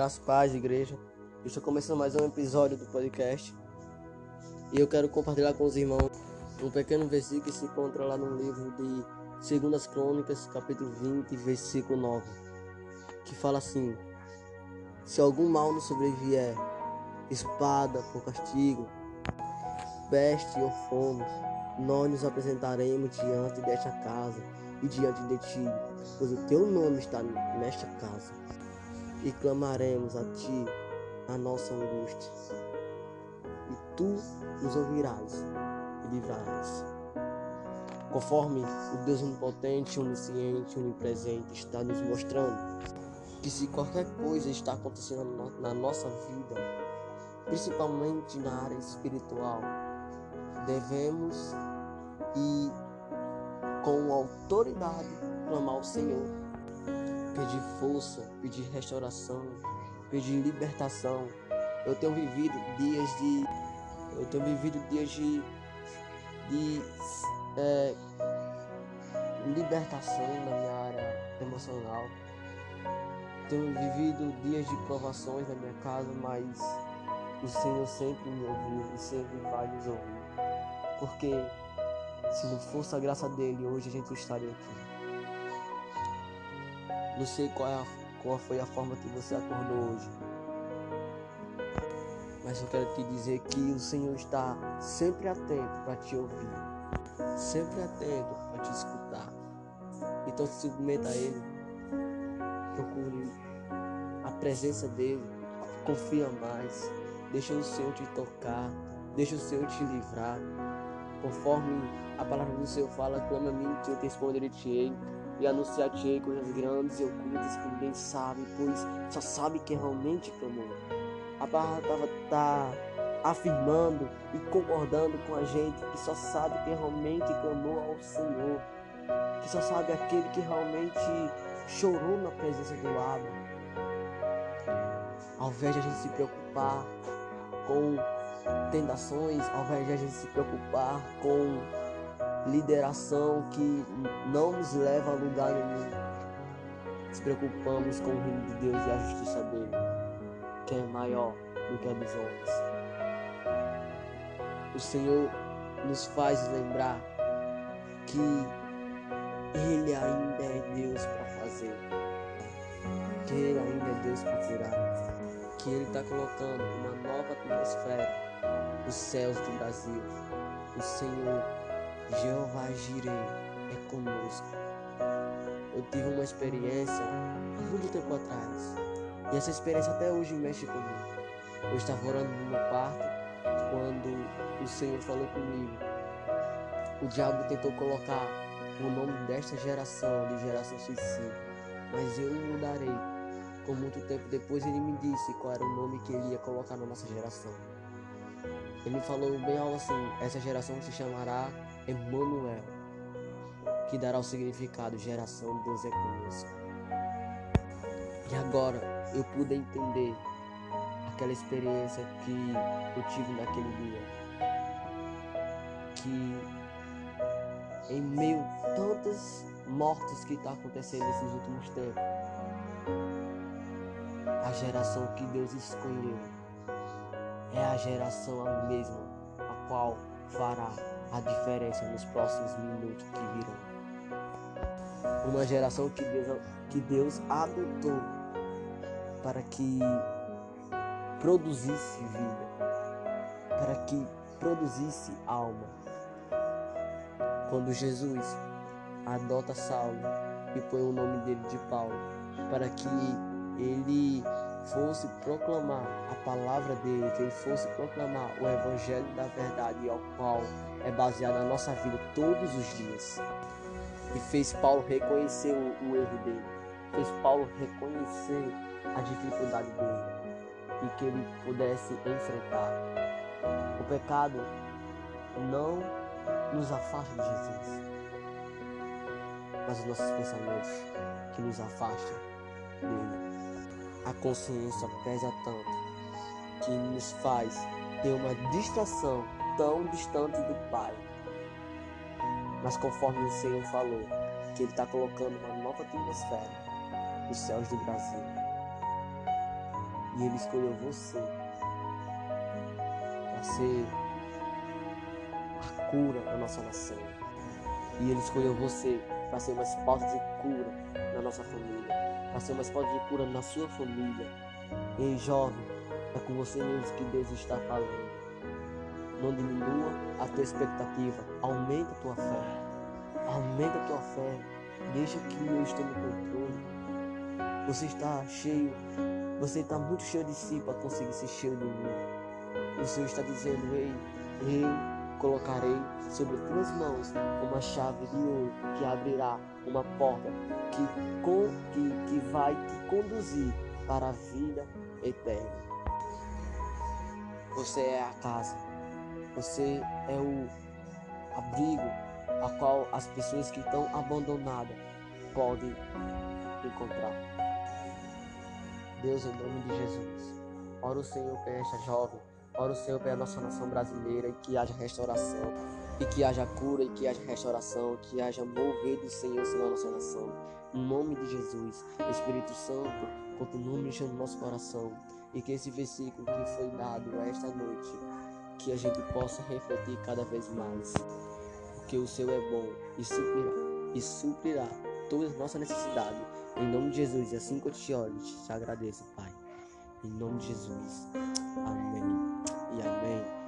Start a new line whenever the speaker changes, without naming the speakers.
Graças paz, igreja. Eu estou começando mais um episódio do podcast. E eu quero compartilhar com os irmãos um pequeno versículo que se encontra lá no livro de Segundas Crônicas, capítulo 20, versículo 9, que fala assim: Se algum mal nos sobrevier, espada por castigo, peste ou fome, nós nos apresentaremos diante desta casa e diante de ti, pois o teu nome está nesta casa, e clamaremos a ti a nossa angústia, e tu nos ouvirás e livrarás. Conforme o Deus onipotente, onisciente, onipresente está nos mostrando que se qualquer coisa está acontecendo na nossa vida, principalmente na área espiritual, devemos e com autoridade clamar ao Senhor, pedir força, pedir restauração, pedir libertação. Eu tenho vivido dias de eu tenho vivido dias de, de é, libertação na minha área emocional. Tenho vivido dias de provações na minha casa, mas o Senhor sempre me ouviu e sempre vai nos ouvir. Porque se não fosse a graça dele, hoje a gente estaria aqui. Não sei qual, é a, qual foi a forma que você acordou hoje. Mas eu quero te dizer que o Senhor está sempre atento para te ouvir. Sempre atento para te escutar. Então se submeta a Ele. Procure a presença dEle. Confia mais. Deixa o Senhor te tocar. Deixa o Senhor te livrar. Conforme a palavra do Senhor fala, clama a mim que eu te responderei e anunciar-te coisas grandes e ocultas que ninguém sabe, pois só sabe quem realmente clamou. A palavra está afirmando e concordando com a gente que só sabe quem realmente clamou ao Senhor, que só sabe aquele que realmente chorou na presença do Abba. Ao invés de a gente se preocupar com tentações, ao invés de a gente se preocupar com lideração que não nos leva a lugar nenhum, nos preocupamos com o reino de Deus e a justiça dele, que é maior do que a dos homens. O Senhor nos faz lembrar que Ele ainda é Deus para fazer, que Ele ainda é Deus para tirar, que Ele está colocando uma nova atmosfera os céus do Brasil. O Senhor Jeová Jireh é conosco. Eu tive uma experiência muito tempo atrás. E essa experiência até hoje mexe comigo. Eu estava orando no meu quarto quando o Senhor falou comigo. O diabo tentou colocar o nome desta geração de geração suicida, mas eu mudarei. Com muito tempo depois ele me disse qual era o nome que ele ia colocar na nossa geração. Ele falou bem algo assim: essa geração se chamará Emmanuel, que dará o significado geração de Deus é conosco. E agora eu pude entender aquela experiência que eu tive naquele dia. Que em meio a tantas mortes que está acontecendo nesses últimos tempos, a geração que Deus escolheu é a geração a mesma, a qual fará a diferença nos próximos minutos que virão. Uma geração que Deus, que Deus adotou para que produzisse vida, para que produzisse alma. Quando Jesus adota Saulo e põe o nome dele de Paulo, para que ele fosse proclamar a palavra dele, que ele fosse proclamar o evangelho da verdade ao qual é baseada a nossa vida todos os dias. E fez Paulo reconhecer o, o erro dele, fez Paulo reconhecer a dificuldade dele e que ele pudesse enfrentar. O pecado não nos afasta de Jesus, mas os nossos pensamentos que nos afastam dele a consciência pesa tanto que nos faz ter uma distração tão distante do Pai. Mas conforme o Senhor falou, que Ele está colocando uma nova atmosfera nos céus do Brasil. E Ele escolheu você para ser a cura da nossa nação. E Ele escolheu você para ser uma esposa de cura na nossa família, para ser uma esposa de cura na sua família. Ei, jovem, é com você mesmo que Deus está falando. Não diminua a tua expectativa, aumenta a tua fé. Aumenta a tua fé. Deixa que eu estou no controle. Você está cheio, você está muito cheio de si para conseguir ser cheio de mim. O Senhor está dizendo, ei, eu colocarei sobre tuas mãos uma chave de ouro que abrirá uma porta que, com, que, que vai te conduzir para a vida eterna. Você é a casa, você é o abrigo a qual as pessoas que estão abandonadas podem encontrar. Deus, em nome de Jesus, ora o Senhor para esta jovem, ora o Senhor para a nossa nação brasileira e que haja restauração, e que haja cura, e que haja restauração, que haja mover do Senhor sobre a nossa nação. Em nome de Jesus, Espírito Santo, continue mexendo no nosso coração e que esse versículo que foi dado esta noite, que a gente possa refletir cada vez mais, porque o Senhor é bom e suprirá, e suprirá todas as nossas necessidades. Em nome de Jesus, e assim que eu te olho, te agradeço, Pai. Em nome de Jesus. Amém e amém.